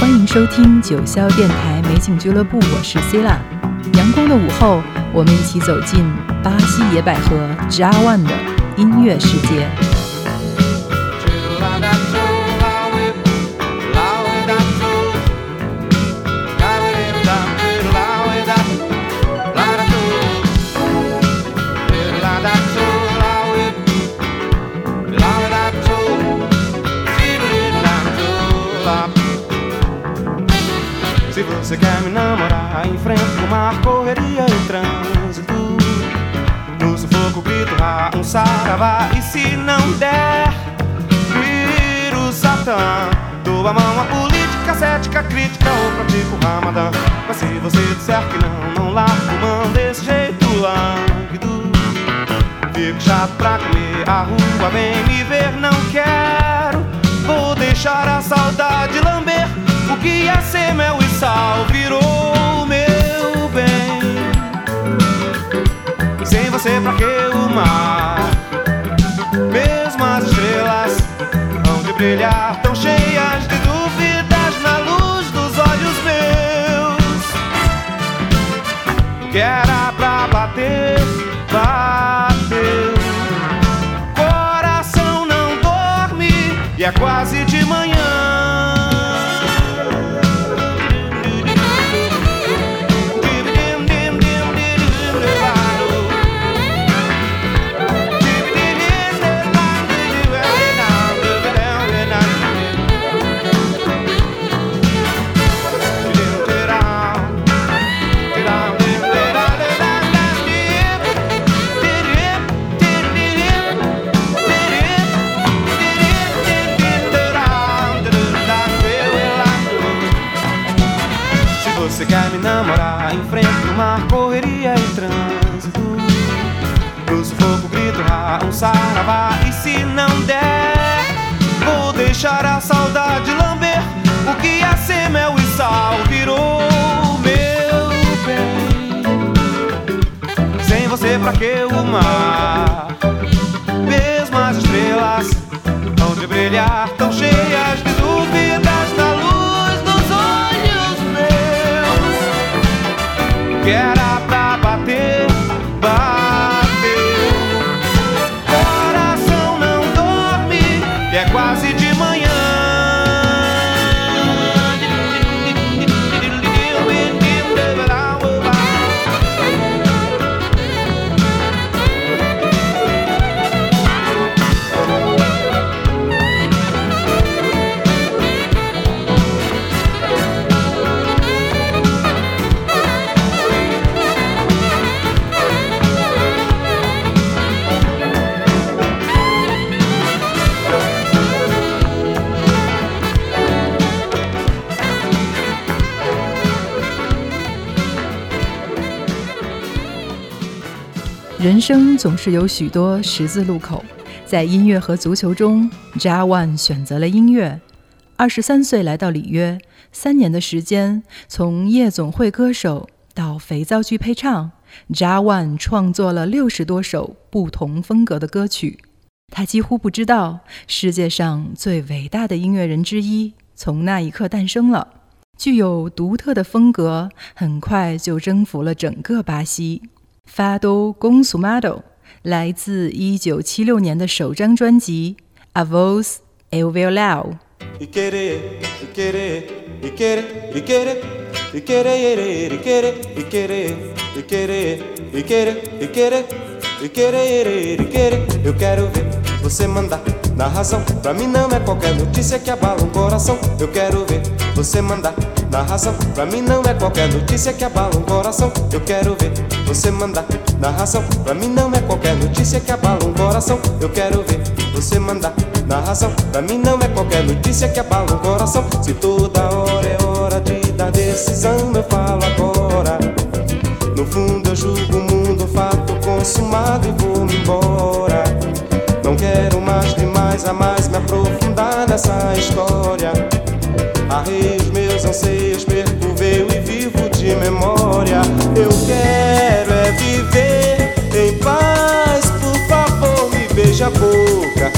欢迎收听九霄电台美景俱乐部，我是 c i l a 阳光的午后，我们一起走进巴西野百合 jawon 的音乐世界。Namorar? Enfrenta o mar, correria e trânsito. No sufoco, grito, ah, um saravá. E se não der, viro Satã. Dou a mão à política, cética, crítica ou pratico ramadã. Mas se você disser que não, não largo mão desse jeito lânguido. Fico chato pra comer, a rua vem me ver, não quero. Vou deixar a saudade que ia ser mel e sal virou meu bem. Sem você, pra que o mar? Mesmo as estrelas vão de brilhar tão cheias de dúvidas na luz dos olhos meus. O um saravá E se não der Vou deixar a saudade lamber. O que ia ser mel e sal Virou meu bem. Sem você pra que o mar? Mesmo as estrelas Hão de brilhar tão cheias de dúvidas na luz dos olhos meus. Que era 生总是有许多十字路口，在音乐和足球中 j a One 选择了音乐。二十三岁来到里约，三年的时间，从夜总会歌手到肥皂剧配唱 j a One 创作了六十多首不同风格的歌曲。他几乎不知道，世界上最伟大的音乐人之一从那一刻诞生了。具有独特的风格，很快就征服了整个巴西。Fado Gonsumado 来自1976年的首张专辑《A Voz Eu Violão》。Você mandar na razão, pra mim não é qualquer notícia que abala um coração. Eu quero ver você mandar na razão. Pra mim não é qualquer notícia que abala um coração. Eu quero ver você mandar na razão. Pra mim não é qualquer notícia que abala um coração. Eu quero ver você mandar na razão. Pra mim não é qualquer notícia que abala um coração. Se toda hora é hora de dar decisão, eu falo agora. No fundo eu julgo o mundo, fato consumado e vou-me embora. Não quero mais demais a mais me aprofundar nessa história. Arrei os meus anseios, veio e vivo de memória. Eu quero é viver em paz, por favor, me beija a boca.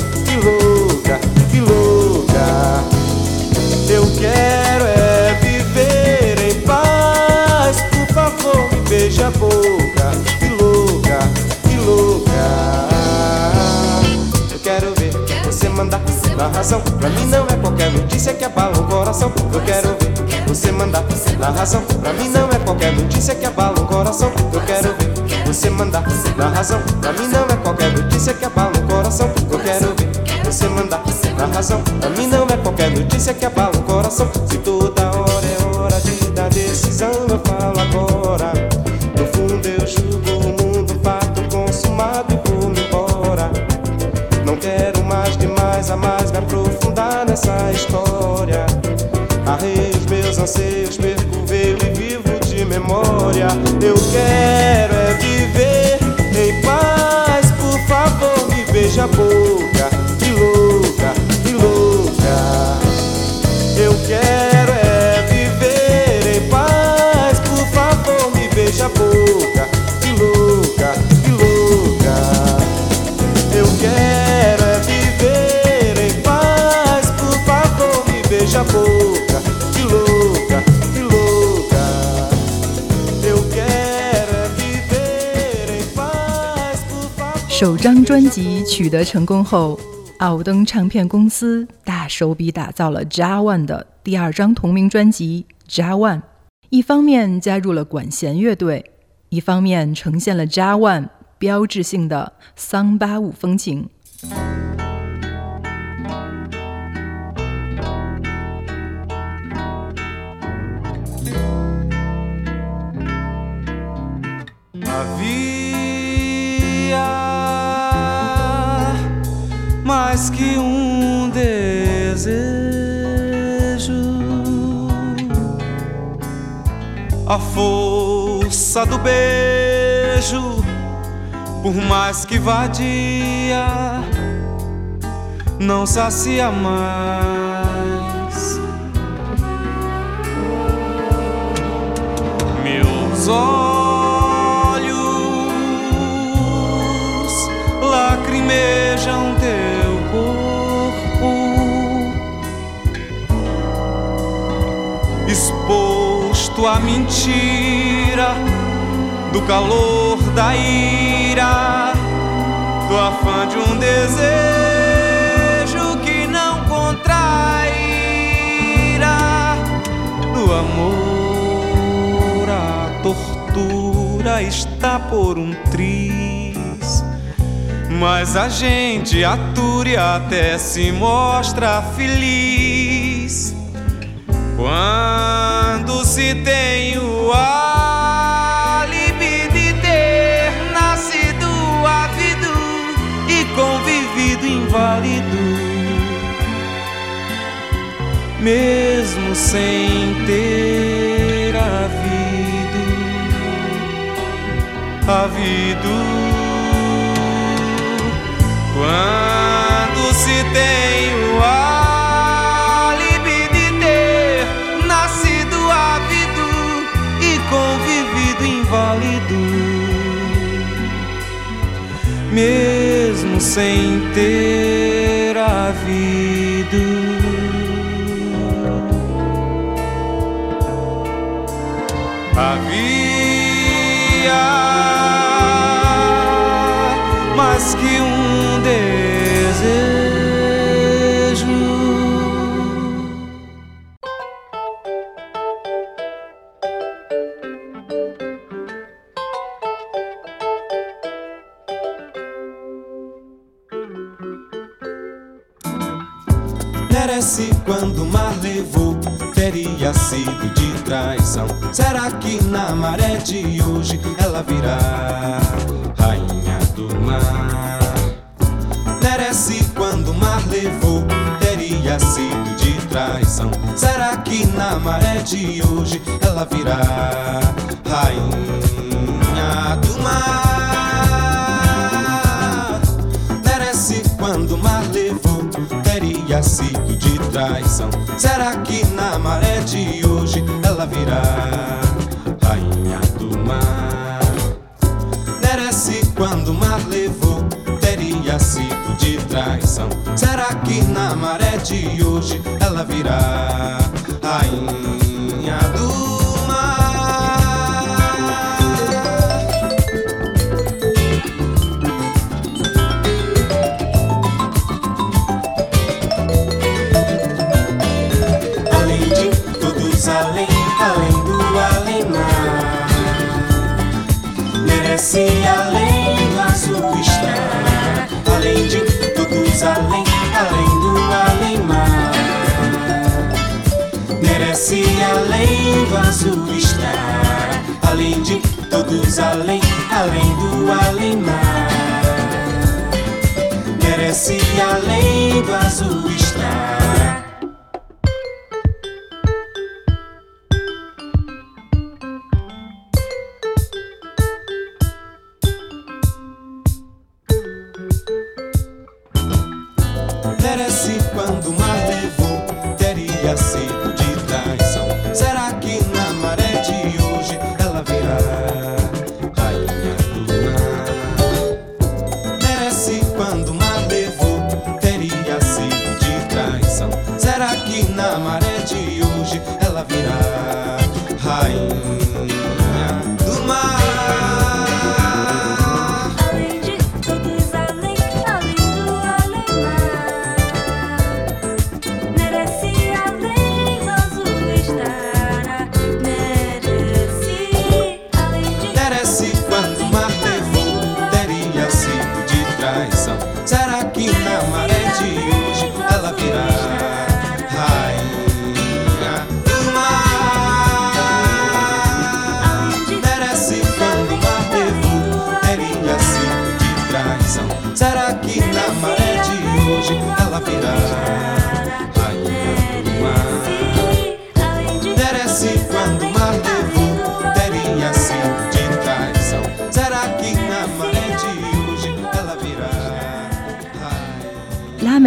Coração. Pra mim não é qualquer notícia que abala o coração. Eu quero ver você mandar na razão. Pra mim não é qualquer notícia que abala o coração. Eu quero ver você mandar na razão. Pra mim não é qualquer notícia que abala o coração. Eu quero ver você mandar na razão. Pra mim não é qualquer notícia que abala o coração. Se toda hora é hora de dar decisão, eu falo agora. Nessa história. Arrei os meus anseios, perco veio e vivo de memória. Eu quero é viver em paz, por favor, me beija a boca, 首张专辑取得成功后，奥登唱片公司大手笔打造了 jawon 的第二张同名专辑《jawon》，一方面加入了管弦乐队，一方面呈现了 jawon 标志性的桑巴舞风情。A força do beijo, por mais que vadia, não sacia mais. Meus olhos lacrimejam teu corpo, exposto à mentira do calor da ira, do afã de um desejo que não contrairá do amor a tortura está por um triz. Mas a gente atura e até se mostra feliz quando se tem o álibi de ter nascido ávido e convivido inválido mesmo sem ter havido, havido. Quando se tem o inválido, mesmo sem ter havido. Havia mais que um Merece quando o mar levou, teria sido de traição. Será que na maré de hoje ela virá rainha do mar? Merece quando o mar levou, teria sido de traição. Será que na maré de hoje ela virá rainha do mar? Merece quando o mar teria sido de traição. Será que na maré de hoje ela virá rainha do mar? Merece quando o mar levou, teria sido de traição. Será que na maré de hoje ela virá rainha do mar? Além, além do além-mar. Merece além do azul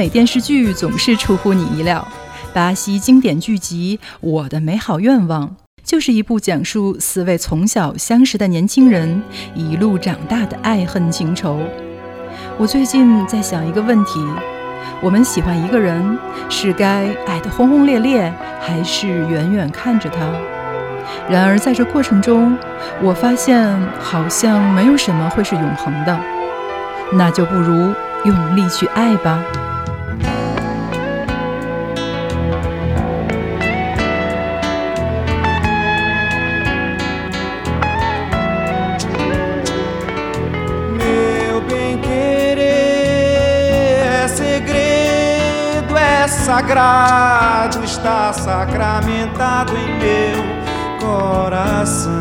美电视剧总是出乎你意料。巴西经典剧集《我的美好愿望》就是一部讲述四位从小相识的年轻人一路长大的爱恨情仇。我最近在想一个问题：我们喜欢一个人，是该爱得轰轰烈烈，还是远远看着他？然而在这过程中，我发现好像没有什么会是永恒的，那就不如用力去爱吧。Sagrado, está sacramentado em meu coração.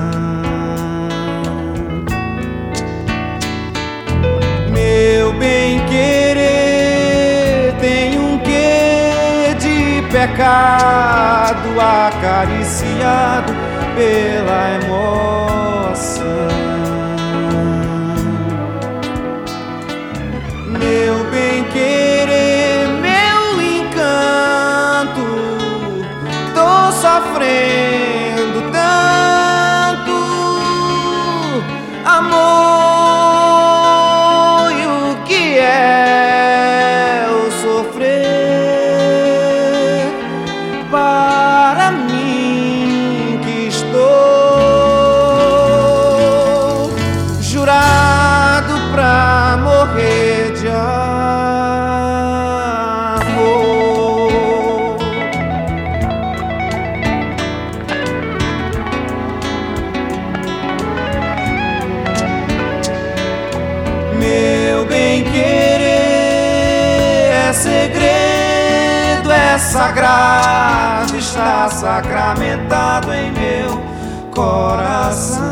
Meu bem querer tem um quê de pecado acariciado pela emoção. Meu bem querer, tô sacramentado em meu coração.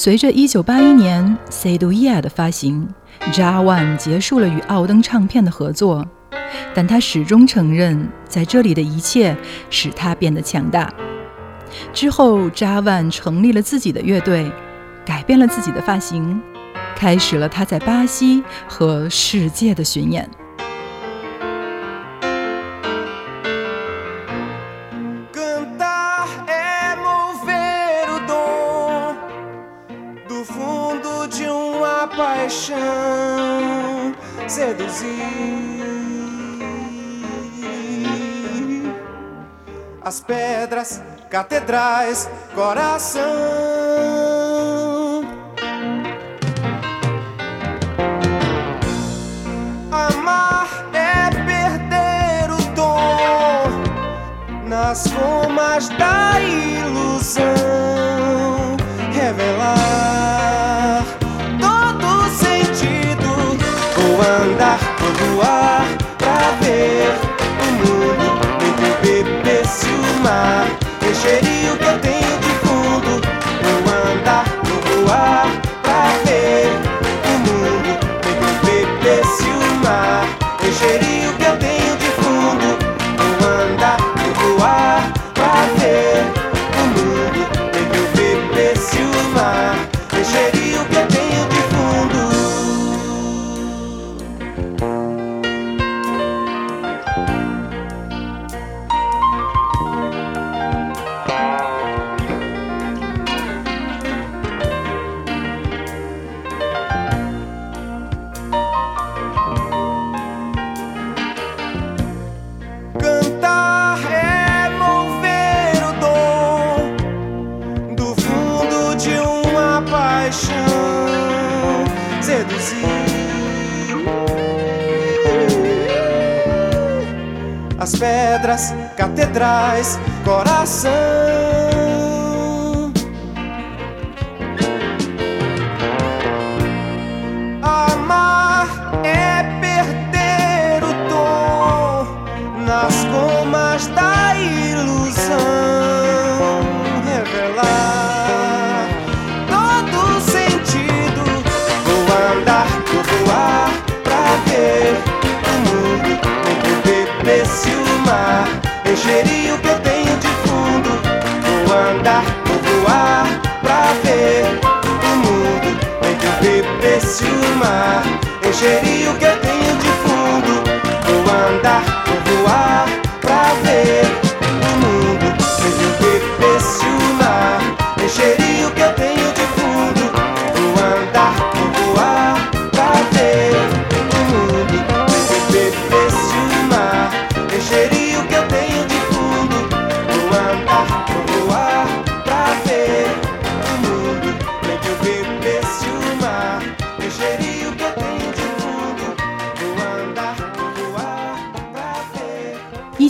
随着1981年《Say Do Yeah》的发行，Ja One 结束了与奥登唱片的合作，但他始终承认，在这里的一切使他变得强大。之后，Ja One 成立了自己的乐队，改变了自己的发型，开始了他在巴西和世界的巡演。Seduzir as pedras, catedrais, coração. Amar é perder o dom nas formas da ilusão, revelar Andar, vou voar pra ver o mundo entre o beber se o mar encheria o beber se o mar encheria o que eu tenho de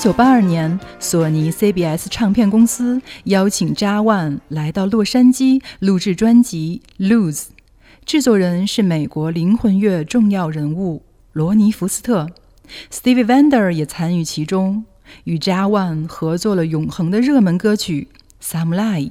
一九八二年索尼 cbs 唱片公司邀请 jawon 来到洛杉矶录制专辑 lose 制作人是美国灵魂乐重要人物罗尼福斯特。Steve vander 也参与其中与 jawon 合作了永恒的热门歌曲 some lie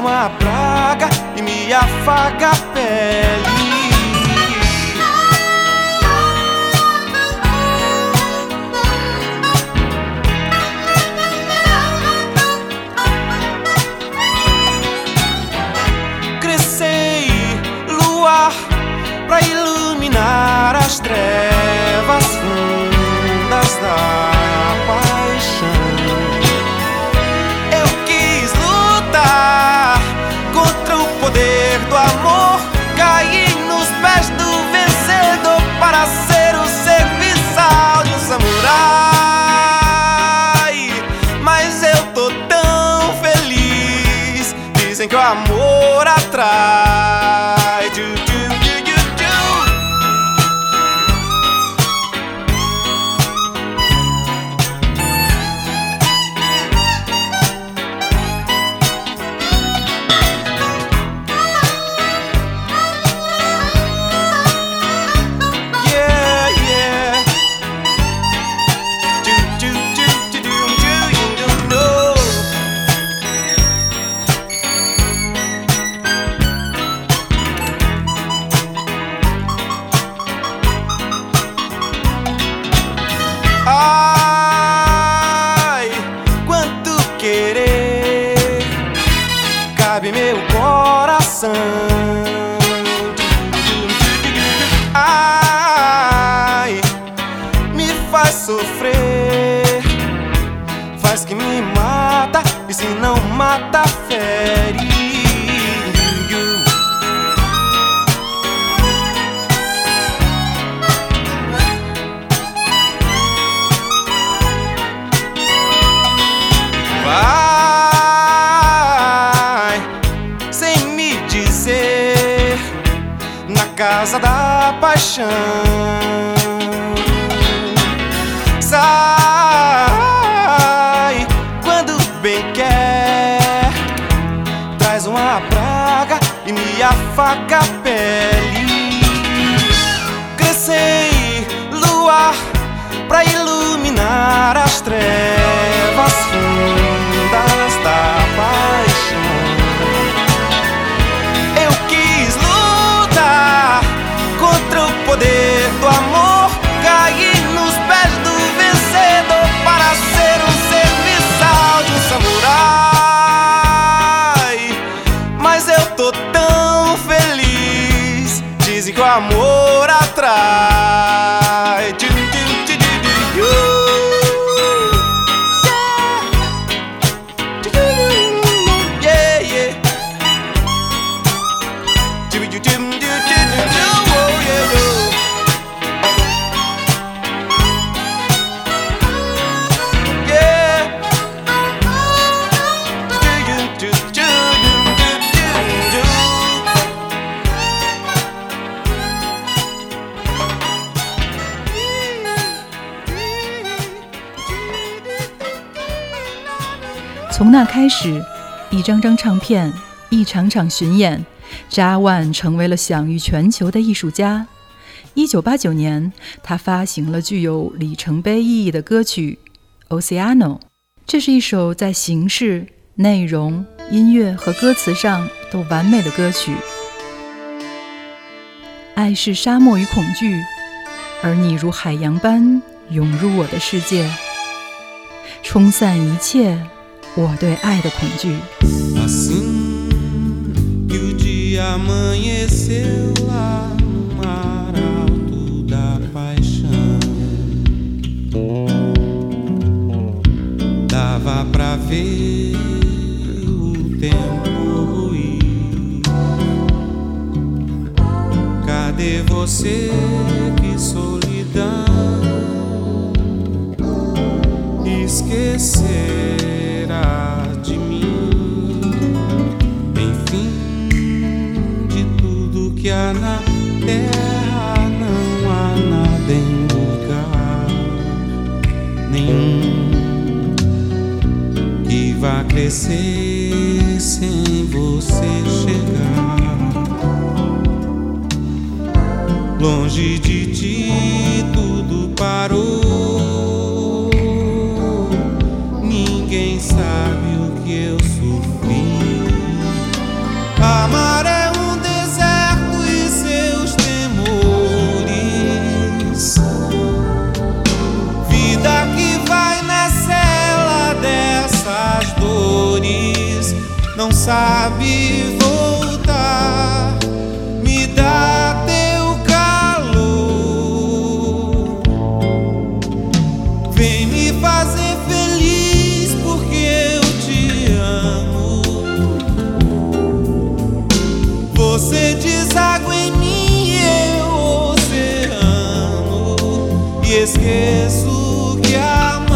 uma praga e me afaga go, I'm sofrer, faz que me mata e se não mata fere. Vai sem me dizer na casa da paixão. Amor 始，一张张唱片，一场场巡演，扎万成为了享誉全球的艺术家。一九八九年，他发行了具有里程碑意义的歌曲《Oceano》，这是一首在形式、内容、音乐和歌词上都完美的歌曲。爱是沙漠与恐惧，而你如海洋般涌入我的世界，冲散一切 我对爱的恐惧。 Assim que o dia amanheceu lá no mar alto da paixão, dava pra ver o tempo ruir. Cadê você? Que solidão esquecerá Você deságua em mim, eu oceano. E esqueço que amar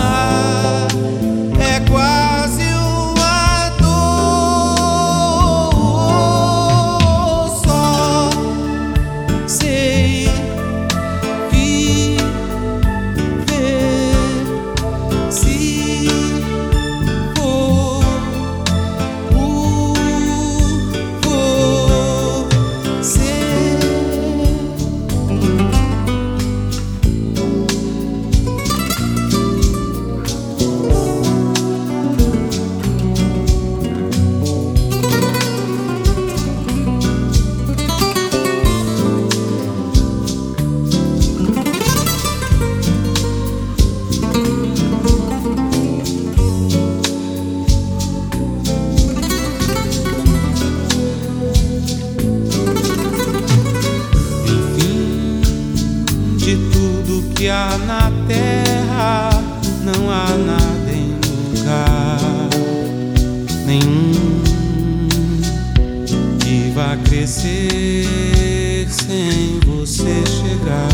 sem você chegar.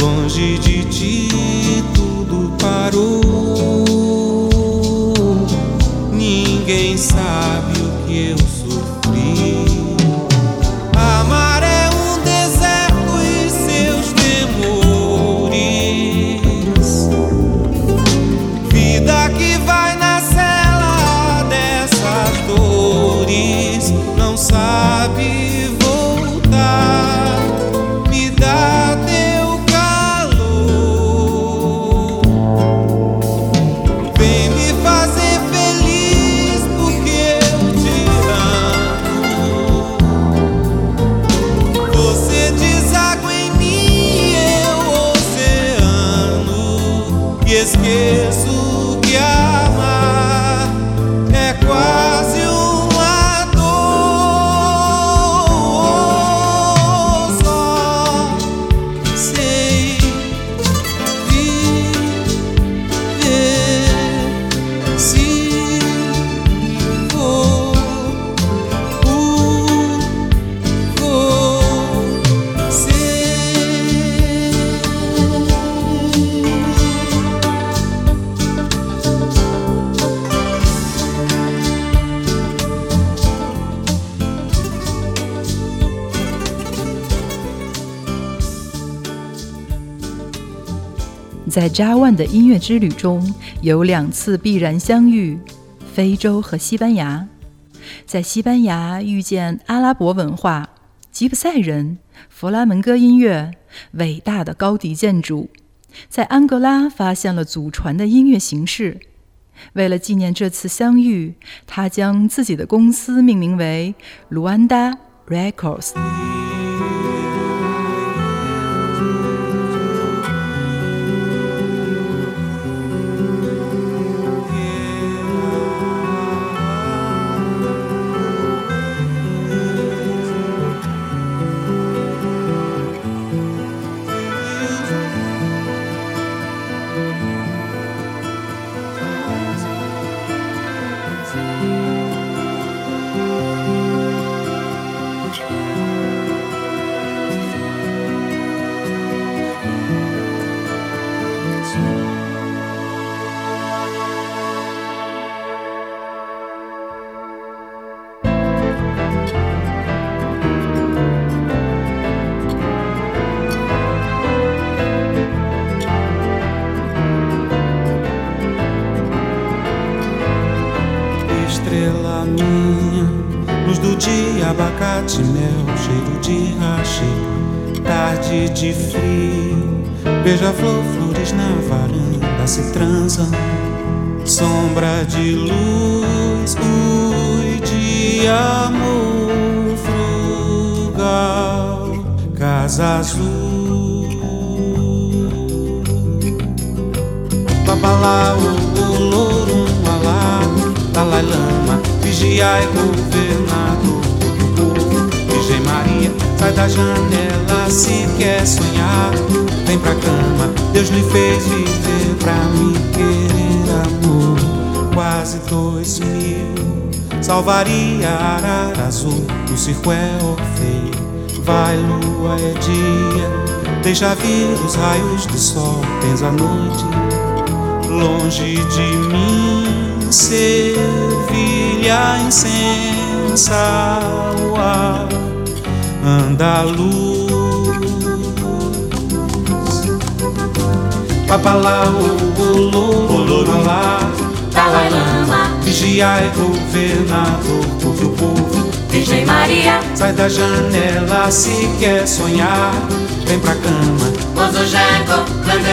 Longe de ti tudo parou. 在扎万的音乐之旅中，有两次必然相遇：非洲和西班牙。在西班牙遇见阿拉伯文化、吉普赛人、弗拉门戈音乐、伟大的高迪建筑；在安哥拉发现了祖传的音乐形式。为了纪念这次相遇，他将自己的公司命名为卢安达 Records。Vigiai governador do povo. Virgem Maria, sai da janela se quer sonhar. Vem pra cama, Deus lhe fez viver pra me querer amor. Quase dois mil, salvaria arara azul. O circo é Orfeu, vai lua é dia. Deixa vir os raios do sol, tens a noite longe de mim, servilha incensa o ar, andaluz. Babalá, o louro, lá, Dalai Lama, vigiai, governador do povo. Virgem Maria, Sai da janela se quer sonhar, vem pra cama,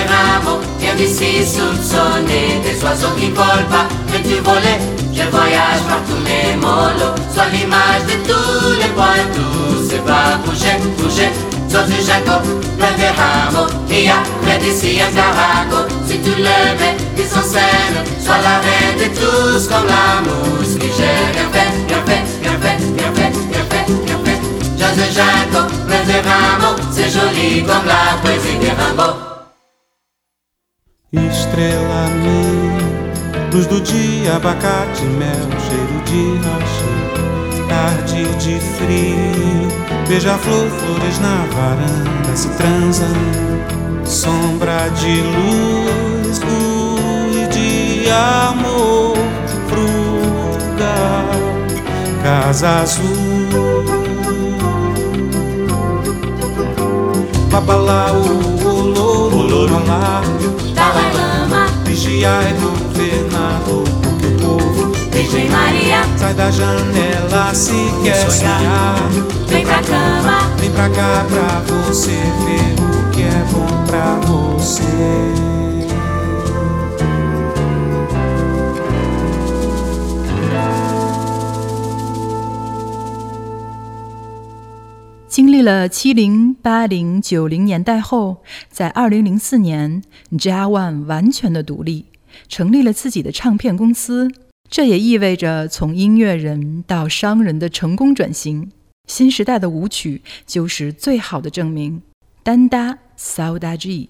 ramo, viens d'ici soupçonner des oiseaux qui volent pas, mais tu volais. Je voyage par tous mes molos, sois l'image de tous les points, tout se va bouger, bouger. Poso Janko, grande ramo, il y a près d'ici un caraco. Si tu le mets, mise en scène, sois la reine de tous comme la mousse. Niger, bien fait, bien fait, bien fait, bien fait, bien fait, bien fait. Jazz de jaco, plein de rameaux, c'est joli comme la poésie des Rimbaud. Estrela minha, luz do dia, abacate, mel, cheiro de rocha, tarde de frio, beija-flor, flores na varanda se transam, sombra de luz, luz de amor, frugal, casa azul. Babalaú, olô, olô, olá, Dalai Lama, vigiai governador do povo. Virgem Maria, Sai da janela se quer sonhar. vem pra cama. Vem pra cá pra você ver o que é bom pra você. 历了七零、八零、九零年代后，在二零零四年，Jia One 完全的独立，成立了自己的唱片公司。这也意味着从音乐人到商人的成功转型。新时代的舞曲就是最好的证明。丹达 Saudade。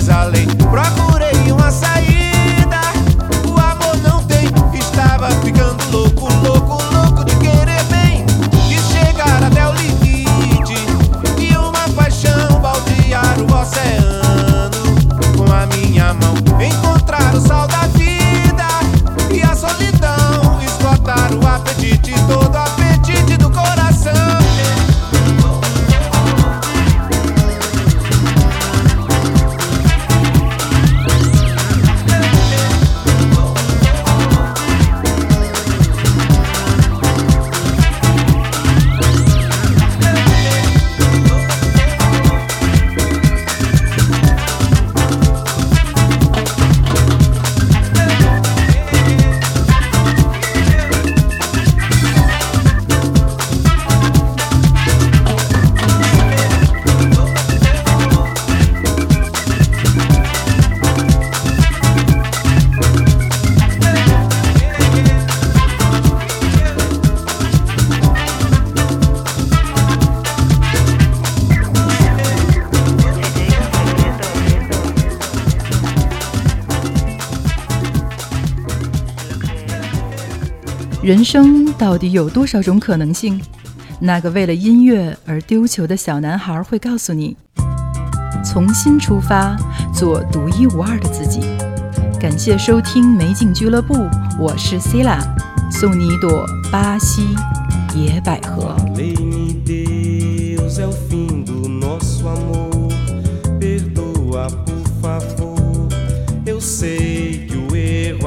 Mais além. Procurei 人生到底有多少种可能性？那个为了音乐而丢球的小男孩会告诉你：从新出发，做独一无二的自己。感谢收听美景俱乐部，我是 c i l a 送你一朵巴西野百合。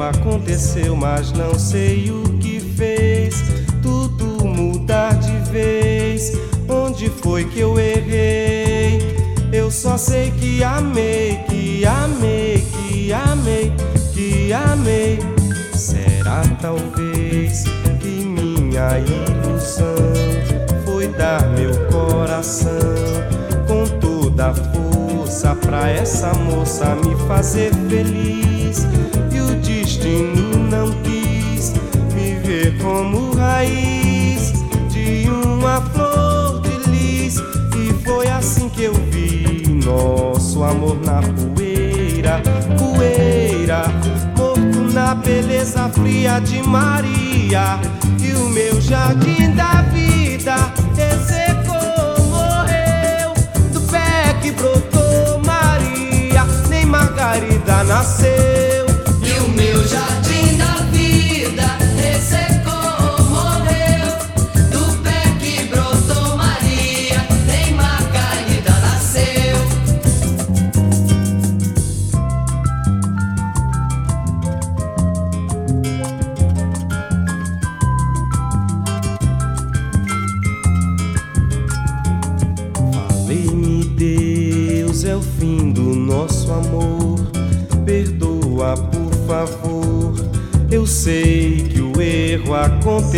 aconteceu, mas não sei o que fez tudo mudar de vez. Onde foi que eu errei? Eu só sei que amei, que amei, que amei, que amei. Será talvez que minha ilusão foi dar meu coração com toda a força pra essa moça me fazer feliz destino não quis como raiz de uma flor de lis. E foi assim que eu vi nosso amor na poeira, poeira, morto na beleza fria de Maria. E o meu jardim da vida ressecou, morreu do pé que brotou Maria, nem Margarida nasceu.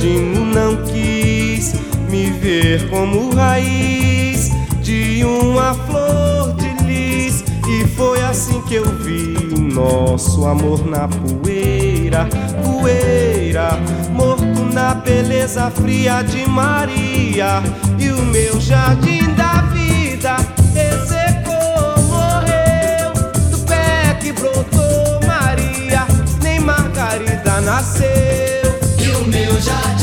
destino não quis me ver como raiz de uma flor de lis. E foi assim que eu vi nosso amor na poeira, poeira, morto na beleza fria de Maria. E o meu jardim da vida ressecou, morreu do pé que brotou Maria, nem Margarida nasceu. E o meu jardim